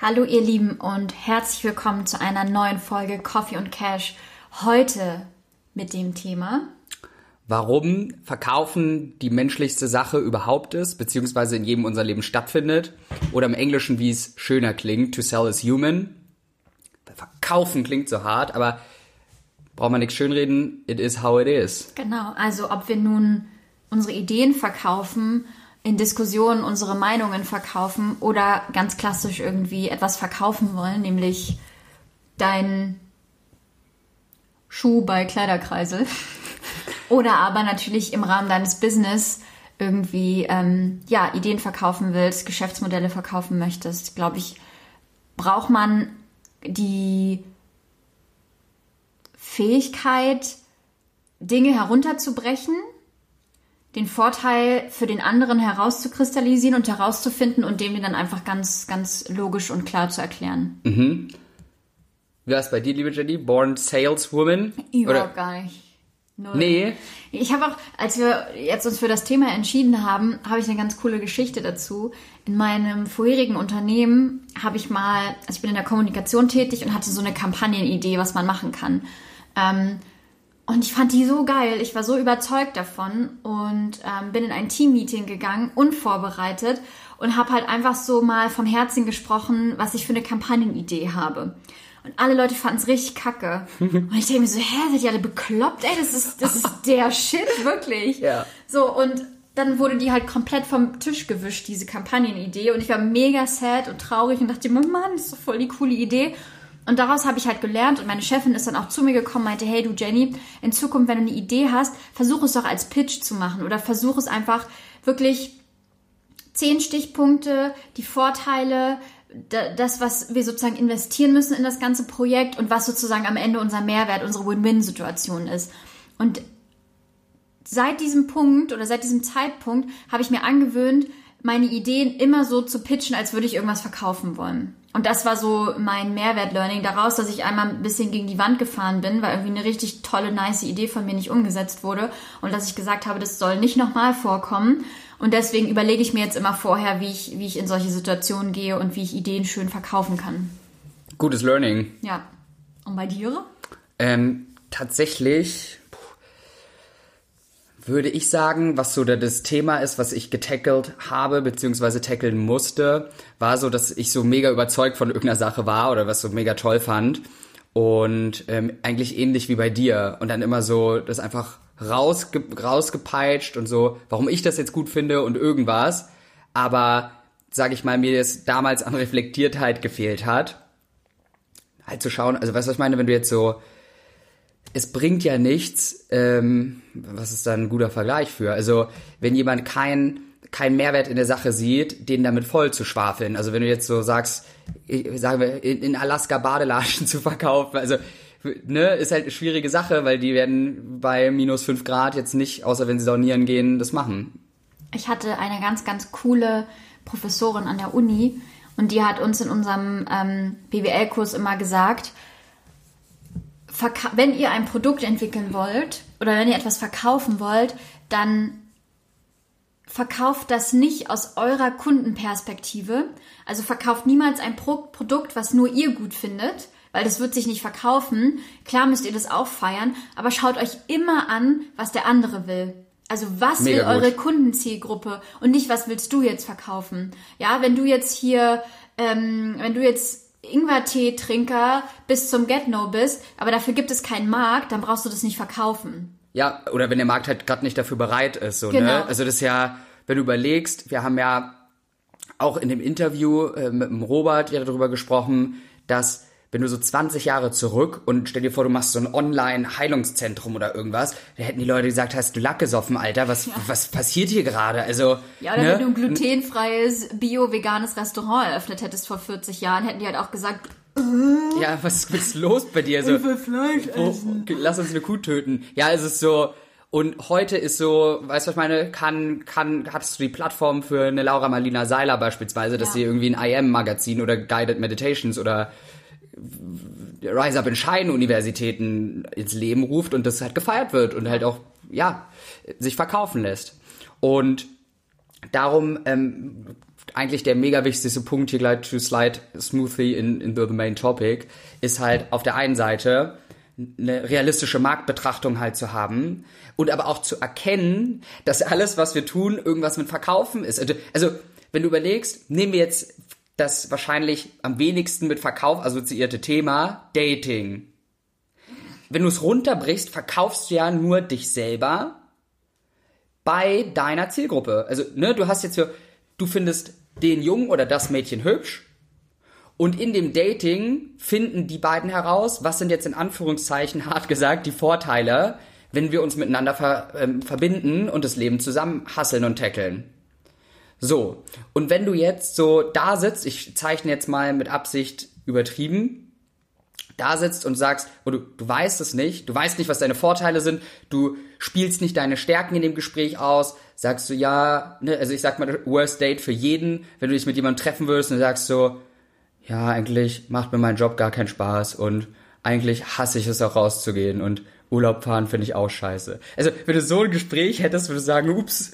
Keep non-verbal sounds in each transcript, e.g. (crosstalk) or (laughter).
Hallo ihr Lieben und herzlich willkommen zu einer neuen Folge Coffee und Cash. Heute mit dem Thema Warum Verkaufen die menschlichste Sache überhaupt ist, beziehungsweise in jedem unser Leben stattfindet. Oder im Englischen, wie es schöner klingt, to sell is human. Verkaufen klingt so hart, aber braucht man nichts schönreden, it is how it is. Genau, also ob wir nun unsere Ideen verkaufen, in Diskussionen unsere Meinungen verkaufen oder ganz klassisch irgendwie etwas verkaufen wollen, nämlich dein Schuh bei Kleiderkreisel. (laughs) oder aber natürlich im Rahmen deines Business irgendwie ähm, ja Ideen verkaufen willst, Geschäftsmodelle verkaufen möchtest, glaube ich, braucht man die Fähigkeit, Dinge herunterzubrechen, den Vorteil für den anderen herauszukristallisieren und herauszufinden und dem dann einfach ganz, ganz logisch und klar zu erklären. Mhm. Wie war es bei dir, liebe Jenny? Born Saleswoman? Überhaupt gar nicht. Null. Nee. Ich habe auch, als wir jetzt uns für das Thema entschieden haben, habe ich eine ganz coole Geschichte dazu. In meinem vorherigen Unternehmen habe ich mal, also ich bin in der Kommunikation tätig und hatte so eine Kampagnenidee, was man machen kann. Ähm, und ich fand die so geil. Ich war so überzeugt davon und ähm, bin in ein Teammeeting gegangen, unvorbereitet und habe halt einfach so mal vom Herzen gesprochen, was ich für eine Kampagnenidee habe. Und alle Leute fanden es richtig kacke. (laughs) Und ich denke mir so, hä, seid ihr alle bekloppt? Ey, das ist, das ist der Shit, wirklich. Ja. So, und dann wurde die halt komplett vom Tisch gewischt, diese Kampagnenidee. Und ich war mega sad und traurig und dachte mir, Mann, das ist doch voll die coole Idee. Und daraus habe ich halt gelernt und meine Chefin ist dann auch zu mir gekommen, meinte, hey du Jenny, in Zukunft, wenn du eine Idee hast, versuch es doch als Pitch zu machen oder versuch es einfach wirklich zehn Stichpunkte, die Vorteile, das, was wir sozusagen investieren müssen in das ganze Projekt und was sozusagen am Ende unser Mehrwert, unsere Win-Win-Situation ist. Und seit diesem Punkt oder seit diesem Zeitpunkt habe ich mir angewöhnt, meine Ideen immer so zu pitchen, als würde ich irgendwas verkaufen wollen. Und das war so mein Mehrwert-Learning daraus, dass ich einmal ein bisschen gegen die Wand gefahren bin, weil irgendwie eine richtig tolle, nice Idee von mir nicht umgesetzt wurde und dass ich gesagt habe, das soll nicht nochmal vorkommen. Und deswegen überlege ich mir jetzt immer vorher, wie ich, wie ich in solche Situationen gehe und wie ich Ideen schön verkaufen kann. Gutes Learning. Ja. Und bei dir? Ähm, tatsächlich würde ich sagen, was so das Thema ist, was ich getackelt habe, beziehungsweise tackeln musste, war so, dass ich so mega überzeugt von irgendeiner Sache war oder was so mega toll fand. Und ähm, eigentlich ähnlich wie bei dir. Und dann immer so das einfach rausge rausgepeitscht und so, warum ich das jetzt gut finde und irgendwas. Aber, sag ich mal, mir das damals an Reflektiertheit gefehlt hat. Halt zu schauen, also weißt du, was ich meine, wenn du jetzt so es bringt ja nichts, ähm, was ist da ein guter Vergleich für? Also, wenn jemand keinen keinen Mehrwert in der Sache sieht, den damit voll zu schwafeln. Also wenn du jetzt so sagst, sagen wir, in, Alaska Badelaschen (laughs) zu verkaufen, also ne, ist halt eine schwierige Sache, weil die werden bei minus fünf Grad jetzt nicht, außer wenn sie saunieren gehen, das machen. Ich hatte eine ganz, ganz coole Professorin an der Uni und die hat uns in unserem ähm, BWL-Kurs immer gesagt, wenn ihr ein Produkt entwickeln wollt oder wenn ihr etwas verkaufen wollt, dann verkauft das nicht aus eurer Kundenperspektive. Also verkauft niemals ein Pro Produkt, was nur ihr gut findet, weil das wird sich nicht verkaufen. Klar müsst ihr das auch feiern, aber schaut euch immer an, was der andere will. Also was Mega will eure gut. Kundenzielgruppe und nicht was willst du jetzt verkaufen? Ja, wenn du jetzt hier, ähm, wenn du jetzt Ingwertee-Trinker bis zum Get-No bist, aber dafür gibt es keinen Markt, dann brauchst du das nicht verkaufen. Ja, oder wenn der Markt halt gerade nicht dafür bereit ist. So, ne? genau. ne? Also das ist ja, wenn du überlegst, wir haben ja auch in dem Interview äh, mit dem Robert ja darüber gesprochen, dass wenn du so 20 Jahre zurück und stell dir vor, du machst so ein Online-Heilungszentrum oder irgendwas, da hätten die Leute gesagt, hast du Lack gesoffen, Alter, was, ja. was passiert hier gerade? Also, ja, oder ne? wenn du ein glutenfreies, bio-veganes Restaurant eröffnet hättest vor 40 Jahren, hätten die halt auch gesagt, äh, ja, was ist los bei dir? So, ich will Fleisch essen. Oh, lass uns eine Kuh töten. Ja, es ist so, und heute ist so, weißt du, was ich meine, kann, kann, hast du die Plattform für eine Laura Marlina Seiler beispielsweise, dass ja. sie irgendwie ein IM-Magazin oder Guided Meditations oder Rise Up in Shine Universitäten ins Leben ruft und das halt gefeiert wird und halt auch, ja, sich verkaufen lässt. Und darum ähm, eigentlich der mega wichtigste Punkt hier gleich to slide smoothly in, in the main topic, ist halt auf der einen Seite eine realistische Marktbetrachtung halt zu haben und aber auch zu erkennen, dass alles, was wir tun, irgendwas mit Verkaufen ist. Also, also wenn du überlegst, nehmen wir jetzt das wahrscheinlich am wenigsten mit Verkauf assoziierte Thema Dating. Wenn du es runterbrichst, verkaufst du ja nur dich selber bei deiner Zielgruppe. Also, ne, du hast jetzt so, du findest den Jungen oder das Mädchen hübsch und in dem Dating finden die beiden heraus, was sind jetzt in Anführungszeichen (laughs) hart gesagt die Vorteile, wenn wir uns miteinander ver, ähm, verbinden und das Leben zusammen hasseln und tackeln. So, und wenn du jetzt so da sitzt, ich zeichne jetzt mal mit Absicht übertrieben, da sitzt und sagst, oh, du, du weißt es nicht, du weißt nicht, was deine Vorteile sind, du spielst nicht deine Stärken in dem Gespräch aus, sagst du ja, ne, also ich sag mal, Worst Date für jeden, wenn du dich mit jemandem treffen würdest und sagst so, ja, eigentlich macht mir mein Job gar keinen Spaß und eigentlich hasse ich es auch rauszugehen und Urlaub fahren finde ich auch scheiße. Also, wenn du so ein Gespräch hättest, würdest du sagen, ups,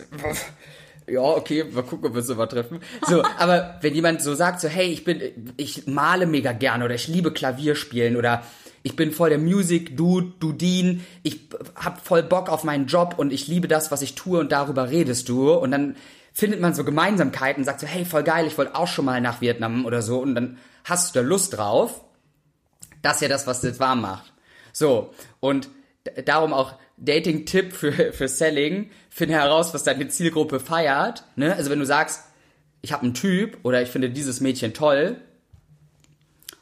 ja, okay, mal gucken, ob wir uns mal treffen. So, (laughs) aber wenn jemand so sagt, so, hey, ich bin, ich male mega gerne oder ich liebe Klavierspielen oder ich bin voll der Music Dude, Dudin, ich hab voll Bock auf meinen Job und ich liebe das, was ich tue und darüber redest du und dann findet man so Gemeinsamkeiten, sagt so, hey, voll geil, ich wollte auch schon mal nach Vietnam oder so und dann hast du da Lust drauf. Das ist ja das, was das warm macht. So, und darum auch Dating-Tipp für, für Selling, finde heraus, was deine Zielgruppe feiert. Ne? Also wenn du sagst, ich habe einen Typ oder ich finde dieses Mädchen toll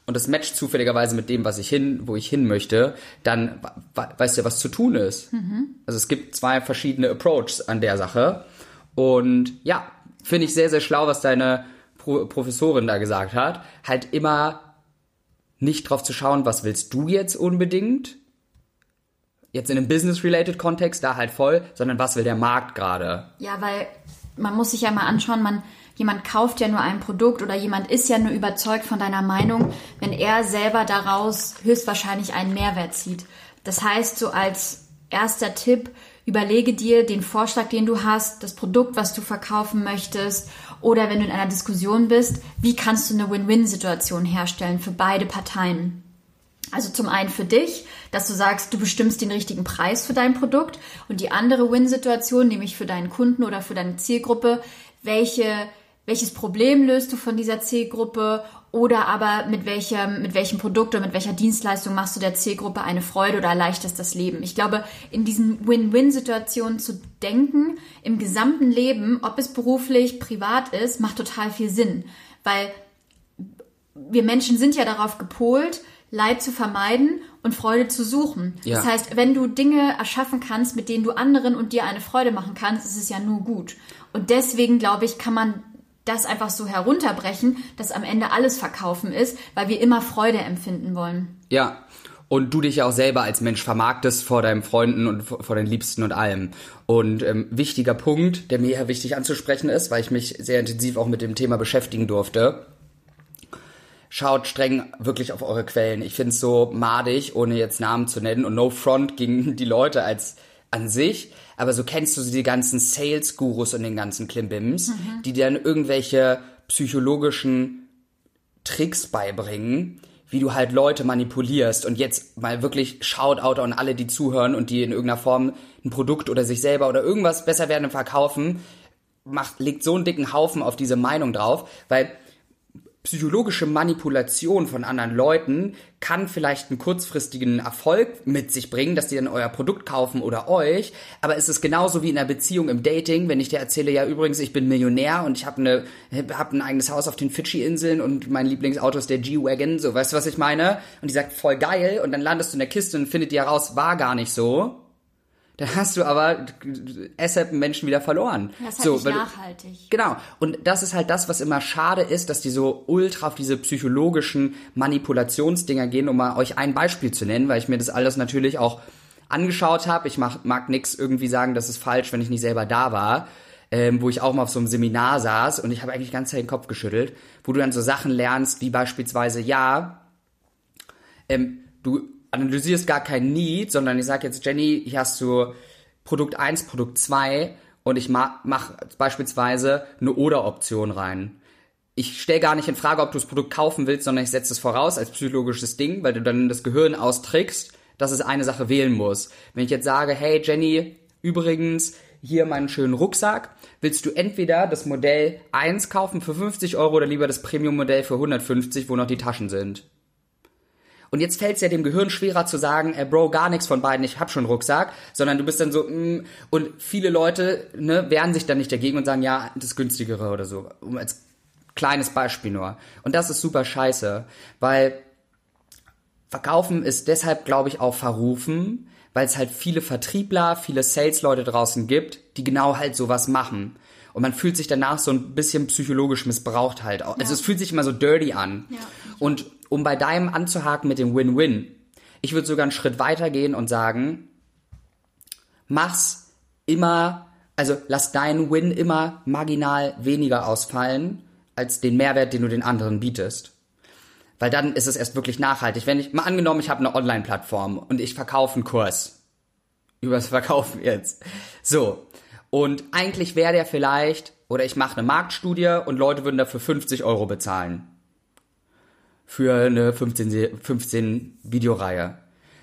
und das matcht zufälligerweise mit dem, was ich hin, wo ich hin möchte, dann weißt du ja, was zu tun ist. Mhm. Also es gibt zwei verschiedene Approaches an der Sache. Und ja, finde ich sehr, sehr schlau, was deine Pro Professorin da gesagt hat. Halt immer nicht drauf zu schauen, was willst du jetzt unbedingt, jetzt in einem Business-related Kontext da halt voll, sondern was will der Markt gerade? Ja, weil man muss sich ja mal anschauen, man jemand kauft ja nur ein Produkt oder jemand ist ja nur überzeugt von deiner Meinung, wenn er selber daraus höchstwahrscheinlich einen Mehrwert zieht. Das heißt, so als erster Tipp, überlege dir den Vorschlag, den du hast, das Produkt, was du verkaufen möchtest oder wenn du in einer Diskussion bist, wie kannst du eine Win-Win-Situation herstellen für beide Parteien? Also zum einen für dich, dass du sagst, du bestimmst den richtigen Preis für dein Produkt. Und die andere Win-Situation, nämlich für deinen Kunden oder für deine Zielgruppe, welche, welches Problem löst du von dieser Zielgruppe? Oder aber mit welchem, mit welchem Produkt oder mit welcher Dienstleistung machst du der Zielgruppe eine Freude oder erleichterst das Leben. Ich glaube, in diesen Win-Win-Situationen zu denken, im gesamten Leben, ob es beruflich, privat ist, macht total viel Sinn, weil wir Menschen sind ja darauf gepolt, Leid zu vermeiden und Freude zu suchen. Ja. Das heißt, wenn du Dinge erschaffen kannst, mit denen du anderen und dir eine Freude machen kannst, ist es ja nur gut. Und deswegen, glaube ich, kann man das einfach so herunterbrechen, dass am Ende alles verkaufen ist, weil wir immer Freude empfinden wollen. Ja. Und du dich ja auch selber als Mensch vermarktest vor deinen Freunden und vor deinen Liebsten und allem. Und ähm, wichtiger Punkt, der mir hier wichtig anzusprechen ist, weil ich mich sehr intensiv auch mit dem Thema beschäftigen durfte, schaut streng wirklich auf eure Quellen. Ich finde es so madig, ohne jetzt Namen zu nennen und no front gegen (laughs) die Leute als an sich. Aber so kennst du die ganzen Sales-Gurus und den ganzen Klimbims, mhm. die dir dann irgendwelche psychologischen Tricks beibringen, wie du halt Leute manipulierst. Und jetzt mal wirklich Shoutout an alle, die zuhören und die in irgendeiner Form ein Produkt oder sich selber oder irgendwas besser werden verkaufen, macht, legt so einen dicken Haufen auf diese Meinung drauf, weil psychologische Manipulation von anderen Leuten kann vielleicht einen kurzfristigen Erfolg mit sich bringen, dass die dann euer Produkt kaufen oder euch, aber es ist genauso wie in einer Beziehung im Dating, wenn ich dir erzähle, ja übrigens, ich bin Millionär und ich habe eine hab ein eigenes Haus auf den Fidschi-Inseln und mein Lieblingsauto ist der G-Wagon, so, weißt du, was ich meine? Und die sagt, voll geil. Und dann landest du in der Kiste und findet die heraus, war gar nicht so dann hast du aber ASAP Menschen wieder verloren. Das ist halt so, nicht nachhaltig. Du, genau. Und das ist halt das, was immer schade ist, dass die so ultra auf diese psychologischen Manipulationsdinger gehen, um mal euch ein Beispiel zu nennen, weil ich mir das alles natürlich auch angeschaut habe. Ich mach, mag nix irgendwie sagen, das ist falsch, wenn ich nicht selber da war. Ähm, wo ich auch mal auf so einem Seminar saß und ich habe eigentlich Zeit den Kopf geschüttelt, wo du dann so Sachen lernst, wie beispielsweise, ja, ähm, du analysierst gar kein Need, sondern ich sage jetzt, Jenny, hier hast du Produkt 1, Produkt 2 und ich ma mache beispielsweise eine Oder-Option rein. Ich stelle gar nicht in Frage, ob du das Produkt kaufen willst, sondern ich setze es voraus als psychologisches Ding, weil du dann das Gehirn austrickst, dass es eine Sache wählen muss. Wenn ich jetzt sage, hey Jenny, übrigens, hier meinen schönen Rucksack, willst du entweder das Modell 1 kaufen für 50 Euro oder lieber das Premium-Modell für 150, wo noch die Taschen sind. Und jetzt fällt es ja dem Gehirn schwerer zu sagen, ey Bro, gar nichts von beiden, ich hab schon Rucksack, sondern du bist dann so, mm, und viele Leute ne, wehren sich dann nicht dagegen und sagen, ja, das günstigere oder so. Um als kleines Beispiel nur. Und das ist super scheiße, weil Verkaufen ist deshalb, glaube ich, auch verrufen, weil es halt viele Vertriebler, viele Sales-Leute draußen gibt, die genau halt sowas machen. Und man fühlt sich danach so ein bisschen psychologisch missbraucht halt. Also ja. es fühlt sich immer so dirty an. Ja. Und um bei deinem anzuhaken mit dem Win-Win, ich würde sogar einen Schritt weiter gehen und sagen, mach's immer, also lass deinen Win immer marginal weniger ausfallen als den Mehrwert, den du den anderen bietest. Weil dann ist es erst wirklich nachhaltig. Wenn ich, mal angenommen, ich habe eine Online-Plattform und ich verkaufe einen Kurs. Übers Verkaufen jetzt. So. Und eigentlich wäre der vielleicht, oder ich mache eine Marktstudie und Leute würden dafür 50 Euro bezahlen. Für eine 15, 15 Videoreihe.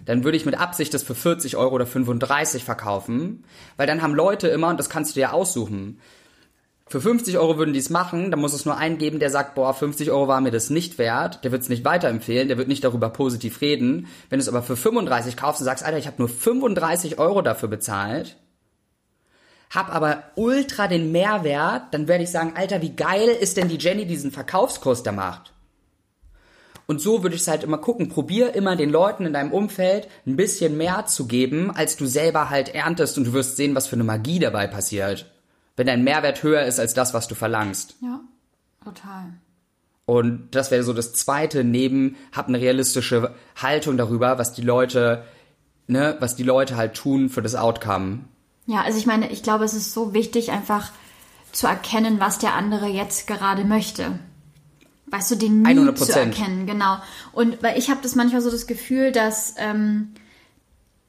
Dann würde ich mit Absicht das für 40 Euro oder 35 verkaufen, weil dann haben Leute immer, und das kannst du dir aussuchen, für 50 Euro würden die es machen, dann muss es nur einen geben, der sagt, boah, 50 Euro war mir das nicht wert, der wird es nicht weiterempfehlen, der wird nicht darüber positiv reden. Wenn du es aber für 35 kaufst und sagst, Alter, ich habe nur 35 Euro dafür bezahlt, hab aber ultra den Mehrwert, dann werde ich sagen, Alter, wie geil ist denn die Jenny, die diesen Verkaufskurs da macht? Und so würde ich es halt immer gucken. Probier immer den Leuten in deinem Umfeld ein bisschen mehr zu geben, als du selber halt erntest und du wirst sehen, was für eine Magie dabei passiert wenn dein Mehrwert höher ist als das, was du verlangst. Ja, total. Und das wäre so das zweite neben, hab eine realistische Haltung darüber, was die Leute, ne, was die Leute halt tun für das Outcome. Ja, also ich meine, ich glaube, es ist so wichtig, einfach zu erkennen, was der andere jetzt gerade möchte. Weißt du, den Need 100%. zu erkennen, genau. Und weil ich habe das manchmal so das Gefühl, dass ähm,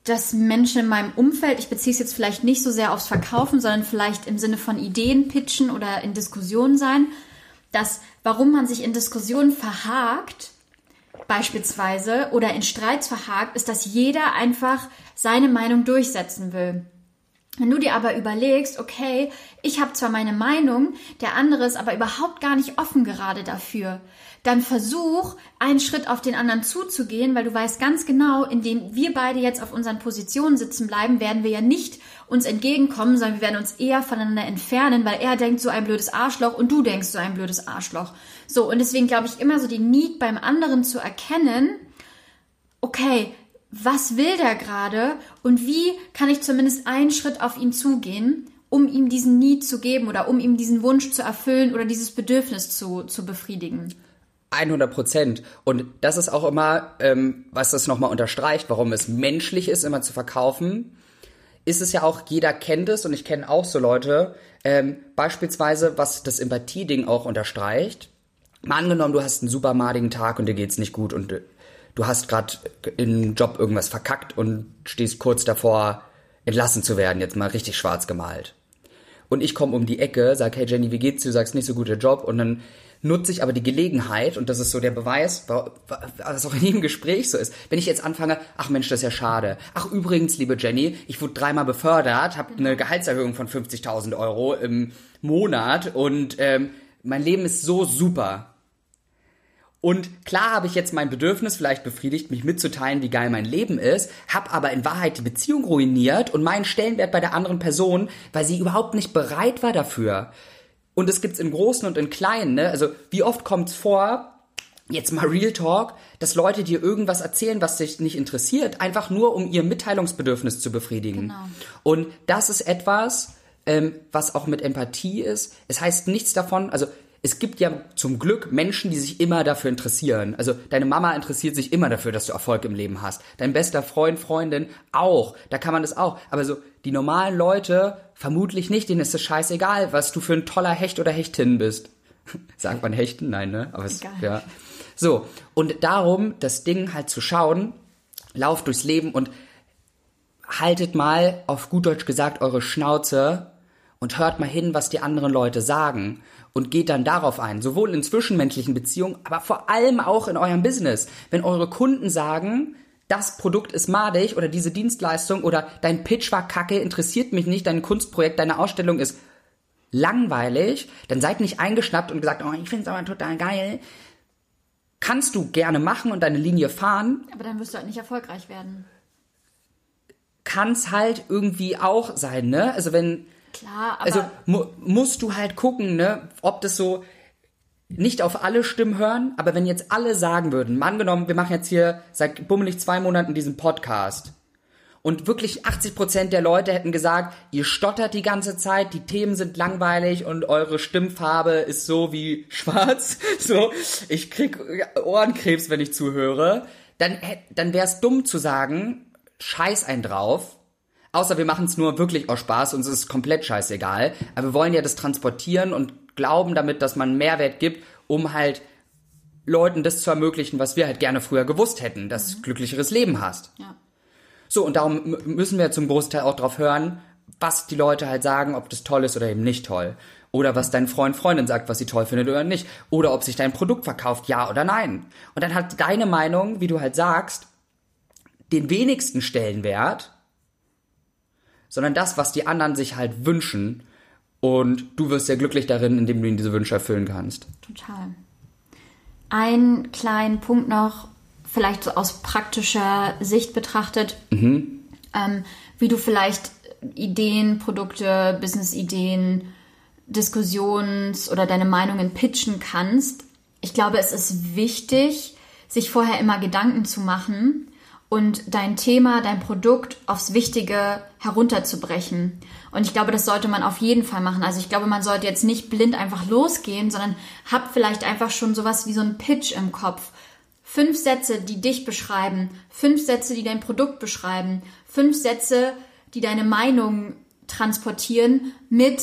dass Menschen in meinem Umfeld, ich beziehe es jetzt vielleicht nicht so sehr aufs Verkaufen, sondern vielleicht im Sinne von Ideen pitchen oder in Diskussionen sein, dass warum man sich in Diskussionen verhakt, beispielsweise, oder in Streits verhakt, ist, dass jeder einfach seine Meinung durchsetzen will. Wenn du dir aber überlegst, okay, ich habe zwar meine Meinung, der andere ist aber überhaupt gar nicht offen gerade dafür, dann versuch, einen Schritt auf den anderen zuzugehen, weil du weißt ganz genau, indem wir beide jetzt auf unseren Positionen sitzen bleiben, werden wir ja nicht uns entgegenkommen, sondern wir werden uns eher voneinander entfernen, weil er denkt so ein blödes Arschloch und du denkst so ein blödes Arschloch. So, und deswegen glaube ich immer so die Need beim anderen zu erkennen, okay, was will der gerade und wie kann ich zumindest einen Schritt auf ihn zugehen, um ihm diesen Need zu geben oder um ihm diesen Wunsch zu erfüllen oder dieses Bedürfnis zu, zu befriedigen. 100 Prozent. Und das ist auch immer, ähm, was das nochmal unterstreicht, warum es menschlich ist, immer zu verkaufen. Ist es ja auch, jeder kennt es und ich kenne auch so Leute, ähm, beispielsweise, was das Empathie-Ding auch unterstreicht. Mal angenommen, du hast einen super madigen Tag und dir geht's nicht gut und du hast gerade im Job irgendwas verkackt und stehst kurz davor, entlassen zu werden, jetzt mal richtig schwarz gemalt. Und ich komme um die Ecke, sag, hey Jenny, wie geht's dir? Du sagst nicht so guter Job und dann nutze ich aber die Gelegenheit, und das ist so der Beweis, was auch in jedem Gespräch so ist, wenn ich jetzt anfange, ach Mensch, das ist ja schade. Ach übrigens, liebe Jenny, ich wurde dreimal befördert, habe eine Gehaltserhöhung von 50.000 Euro im Monat und ähm, mein Leben ist so super. Und klar habe ich jetzt mein Bedürfnis vielleicht befriedigt, mich mitzuteilen, wie geil mein Leben ist, habe aber in Wahrheit die Beziehung ruiniert und meinen Stellenwert bei der anderen Person, weil sie überhaupt nicht bereit war dafür. Und es gibt's in großen und in kleinen, ne? Also wie oft kommt's vor, jetzt mal Real Talk, dass Leute dir irgendwas erzählen, was dich nicht interessiert, einfach nur um ihr Mitteilungsbedürfnis zu befriedigen. Genau. Und das ist etwas, ähm, was auch mit Empathie ist. Es heißt nichts davon, also es gibt ja zum Glück Menschen, die sich immer dafür interessieren. Also deine Mama interessiert sich immer dafür, dass du Erfolg im Leben hast. Dein bester Freund, Freundin auch. Da kann man das auch. Aber so die normalen Leute vermutlich nicht. Denen ist es scheißegal, was du für ein toller Hecht oder Hechtin bist. (laughs) Sagt man Hechten? Nein, ne? Aber es, ja. So. Und darum, das Ding halt zu schauen, lauft durchs Leben und haltet mal auf gut Deutsch gesagt eure Schnauze und hört mal hin, was die anderen Leute sagen und geht dann darauf ein, sowohl in zwischenmenschlichen Beziehungen, aber vor allem auch in eurem Business. Wenn eure Kunden sagen, das Produkt ist madig oder diese Dienstleistung oder dein Pitch war kacke, interessiert mich nicht, dein Kunstprojekt, deine Ausstellung ist langweilig, dann seid nicht eingeschnappt und gesagt, oh, ich finde es aber total geil. Kannst du gerne machen und deine Linie fahren. Aber dann wirst du halt nicht erfolgreich werden. Kann es halt irgendwie auch sein, ne? Also wenn. Klar, aber. Also mu musst du halt gucken, ne, ob das so nicht auf alle Stimmen hören, aber wenn jetzt alle sagen würden, mal angenommen, wir machen jetzt hier seit bummelig zwei Monaten diesen Podcast und wirklich 80 Prozent der Leute hätten gesagt, ihr stottert die ganze Zeit, die Themen sind langweilig und eure Stimmfarbe ist so wie (laughs) schwarz, so, ich krieg Ohrenkrebs, wenn ich zuhöre, dann, dann wäre es dumm zu sagen, scheiß ein drauf, außer wir machen es nur wirklich aus Spaß, uns ist komplett scheißegal, aber wir wollen ja das transportieren und glauben damit, dass man Mehrwert gibt, um halt Leuten das zu ermöglichen, was wir halt gerne früher gewusst hätten, dass mhm. glücklicheres Leben hast. Ja. So, und darum müssen wir zum Großteil auch drauf hören, was die Leute halt sagen, ob das toll ist oder eben nicht toll. Oder was dein Freund, Freundin sagt, was sie toll findet oder nicht. Oder ob sich dein Produkt verkauft, ja oder nein. Und dann hat deine Meinung, wie du halt sagst, den wenigsten Stellenwert, sondern das, was die anderen sich halt wünschen und du wirst sehr glücklich darin, indem du ihnen diese Wünsche erfüllen kannst. Total. Ein kleinen Punkt noch, vielleicht so aus praktischer Sicht betrachtet, mhm. ähm, wie du vielleicht Ideen, Produkte, Business-Ideen, Diskussions- oder deine Meinungen pitchen kannst. Ich glaube, es ist wichtig, sich vorher immer Gedanken zu machen, und dein Thema, dein Produkt aufs Wichtige herunterzubrechen. Und ich glaube, das sollte man auf jeden Fall machen. Also ich glaube, man sollte jetzt nicht blind einfach losgehen, sondern hab vielleicht einfach schon sowas wie so ein Pitch im Kopf. Fünf Sätze, die dich beschreiben, fünf Sätze, die dein Produkt beschreiben, fünf Sätze, die deine Meinung transportieren mit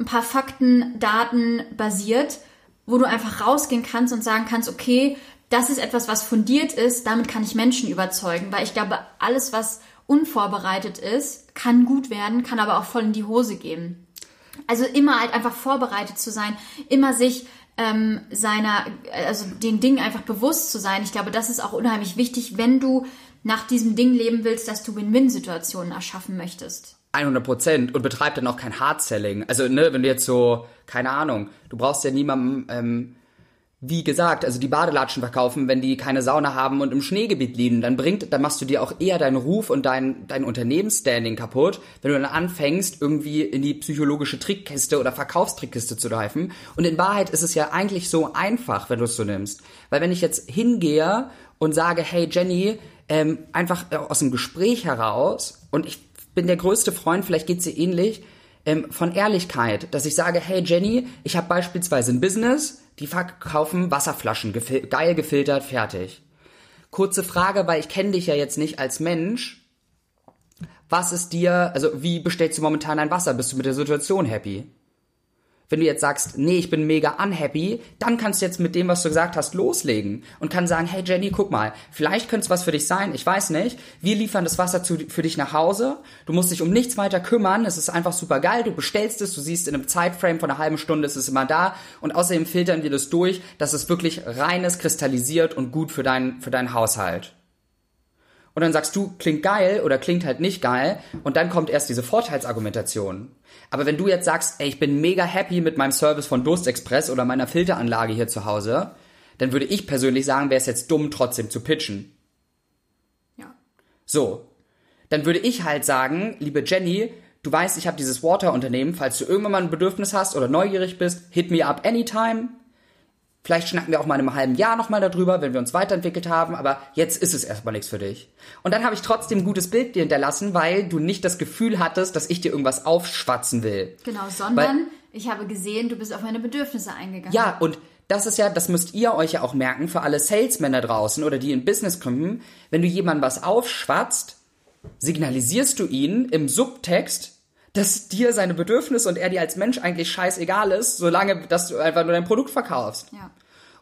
ein paar Fakten, Daten basiert, wo du einfach rausgehen kannst und sagen kannst, okay, das ist etwas, was fundiert ist, damit kann ich Menschen überzeugen, weil ich glaube, alles, was unvorbereitet ist, kann gut werden, kann aber auch voll in die Hose gehen. Also immer halt einfach vorbereitet zu sein, immer sich ähm, seiner, also den Dingen einfach bewusst zu sein. Ich glaube, das ist auch unheimlich wichtig, wenn du nach diesem Ding leben willst, dass du Win-Win-Situationen erschaffen möchtest. 100 Prozent und betreibt dann auch kein Hard-Selling. Also, ne, wenn du jetzt so, keine Ahnung, du brauchst ja niemandem ähm, wie gesagt, also die Badelatschen verkaufen, wenn die keine Sauna haben und im Schneegebiet liegen, dann bringt, dann machst du dir auch eher deinen Ruf und dein, dein Unternehmensstanding kaputt, wenn du dann anfängst, irgendwie in die psychologische Trickkiste oder Verkaufstrickkiste zu greifen. Und in Wahrheit ist es ja eigentlich so einfach, wenn du es so nimmst. Weil wenn ich jetzt hingehe und sage, hey Jenny, ähm, einfach aus dem Gespräch heraus, und ich bin der größte Freund, vielleicht geht's dir ähnlich, ähm, von Ehrlichkeit, dass ich sage, hey Jenny, ich habe beispielsweise ein Business, die verkaufen Wasserflaschen, gefil geil gefiltert, fertig. Kurze Frage, weil ich kenne dich ja jetzt nicht als Mensch. Was ist dir, also wie bestellst du momentan dein Wasser? Bist du mit der Situation happy? Wenn du jetzt sagst, nee, ich bin mega unhappy, dann kannst du jetzt mit dem, was du gesagt hast, loslegen und kann sagen, hey Jenny, guck mal, vielleicht könnte es was für dich sein, ich weiß nicht. Wir liefern das Wasser zu, für dich nach Hause. Du musst dich um nichts weiter kümmern. Es ist einfach super geil. Du bestellst es, du siehst in einem Zeitframe von einer halben Stunde, es ist immer da. Und außerdem filtern wir das durch, dass es wirklich reines, kristallisiert und gut für deinen, für deinen Haushalt und dann sagst du, klingt geil oder klingt halt nicht geil und dann kommt erst diese Vorteilsargumentation. Aber wenn du jetzt sagst, ey, ich bin mega happy mit meinem Service von Durstexpress oder meiner Filteranlage hier zu Hause, dann würde ich persönlich sagen, wäre es jetzt dumm, trotzdem zu pitchen. Ja. So. Dann würde ich halt sagen, liebe Jenny, du weißt, ich habe dieses Water-Unternehmen, falls du irgendwann mal ein Bedürfnis hast oder neugierig bist, hit me up anytime. Vielleicht schnacken wir auch mal in einem halben Jahr nochmal darüber, wenn wir uns weiterentwickelt haben, aber jetzt ist es erstmal nichts für dich. Und dann habe ich trotzdem ein gutes Bild dir hinterlassen, weil du nicht das Gefühl hattest, dass ich dir irgendwas aufschwatzen will. Genau, sondern weil, ich habe gesehen, du bist auf meine Bedürfnisse eingegangen. Ja, und das ist ja, das müsst ihr euch ja auch merken für alle Salesmänner draußen oder die in Business kommen. Wenn du jemandem was aufschwatzt, signalisierst du ihn im Subtext, dass dir seine Bedürfnisse und er dir als Mensch eigentlich scheißegal ist, solange dass du einfach nur dein Produkt verkaufst. Ja.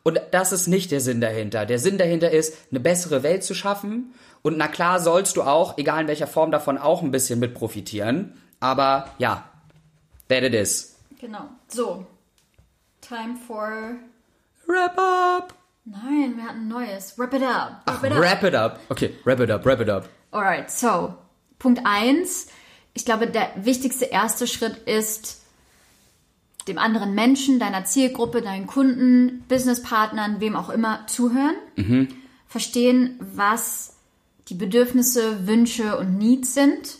Und das ist nicht der Sinn dahinter. Der Sinn dahinter ist, eine bessere Welt zu schaffen. Und na klar sollst du auch, egal in welcher Form davon, auch ein bisschen mit profitieren. Aber ja, That it is. Genau. So. Time for. Wrap up. Nein, wir hatten ein neues. Wrap it up. Ach, wrap it up. Okay, wrap it up, wrap it up. Alright, so. Punkt eins. Ich glaube, der wichtigste erste Schritt ist, dem anderen Menschen, deiner Zielgruppe, deinen Kunden, Businesspartnern, wem auch immer zuhören. Verstehen, was die Bedürfnisse, Wünsche und Needs sind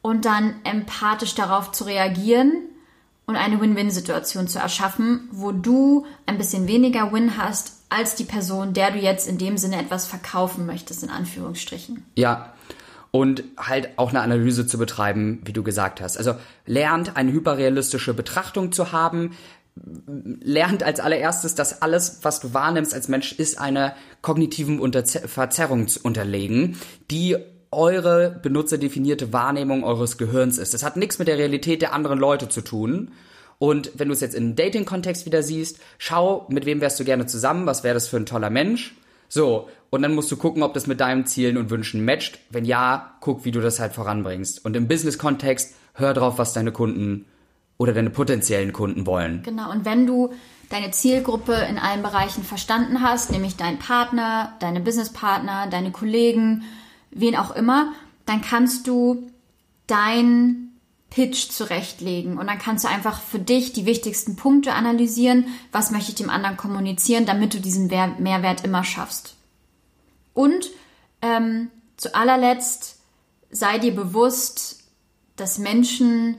und dann empathisch darauf zu reagieren und eine Win-Win-Situation zu erschaffen, wo du ein bisschen weniger Win hast als die Person, der du jetzt in dem Sinne etwas verkaufen möchtest, in Anführungsstrichen. Ja. Und halt auch eine Analyse zu betreiben, wie du gesagt hast. Also lernt eine hyperrealistische Betrachtung zu haben, lernt als allererstes, dass alles, was du wahrnimmst als Mensch, ist einer kognitiven Unterze Verzerrung unterlegen, die eure benutzerdefinierte Wahrnehmung eures Gehirns ist. Das hat nichts mit der Realität der anderen Leute zu tun. Und wenn du es jetzt in einem Dating-Kontext wieder siehst, schau, mit wem wärst du gerne zusammen, was wäre das für ein toller Mensch. So, und dann musst du gucken, ob das mit deinen Zielen und Wünschen matcht. Wenn ja, guck, wie du das halt voranbringst. Und im Business-Kontext, hör drauf, was deine Kunden oder deine potenziellen Kunden wollen. Genau, und wenn du deine Zielgruppe in allen Bereichen verstanden hast, nämlich deinen Partner, deine Businesspartner, deine Kollegen, wen auch immer, dann kannst du dein Pitch zurechtlegen und dann kannst du einfach für dich die wichtigsten Punkte analysieren, was möchte ich dem anderen kommunizieren, damit du diesen Wer- Mehrwert immer schaffst. Und ähm, zu allerletzt sei dir bewusst, dass Menschen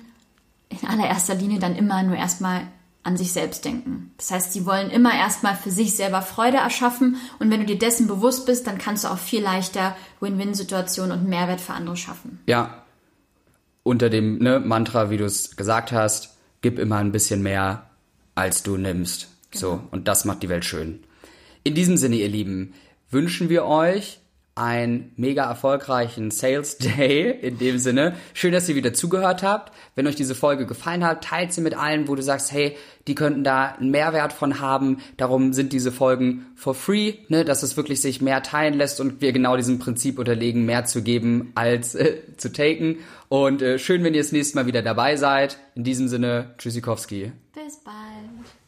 in allererster Linie dann immer nur erstmal an sich selbst denken. Das heißt, sie wollen immer erstmal für sich selber Freude erschaffen und wenn du dir dessen bewusst bist, dann kannst du auch viel leichter Win-Win-Situationen und Mehrwert für andere schaffen. Ja, unter dem ne, Mantra, wie du es gesagt hast, gib immer ein bisschen mehr, als du nimmst. So, und das macht die Welt schön. In diesem Sinne, ihr Lieben, wünschen wir euch einen mega erfolgreichen Sales Day in dem Sinne. Schön, dass ihr wieder zugehört habt. Wenn euch diese Folge gefallen hat, teilt sie mit allen, wo du sagst, hey, die könnten da einen Mehrwert von haben. Darum sind diese Folgen for free, ne, dass es wirklich sich mehr teilen lässt und wir genau diesem Prinzip unterlegen, mehr zu geben als äh, zu taken. Und äh, schön, wenn ihr das nächste Mal wieder dabei seid. In diesem Sinne, Tschüssikowski. Bis bald.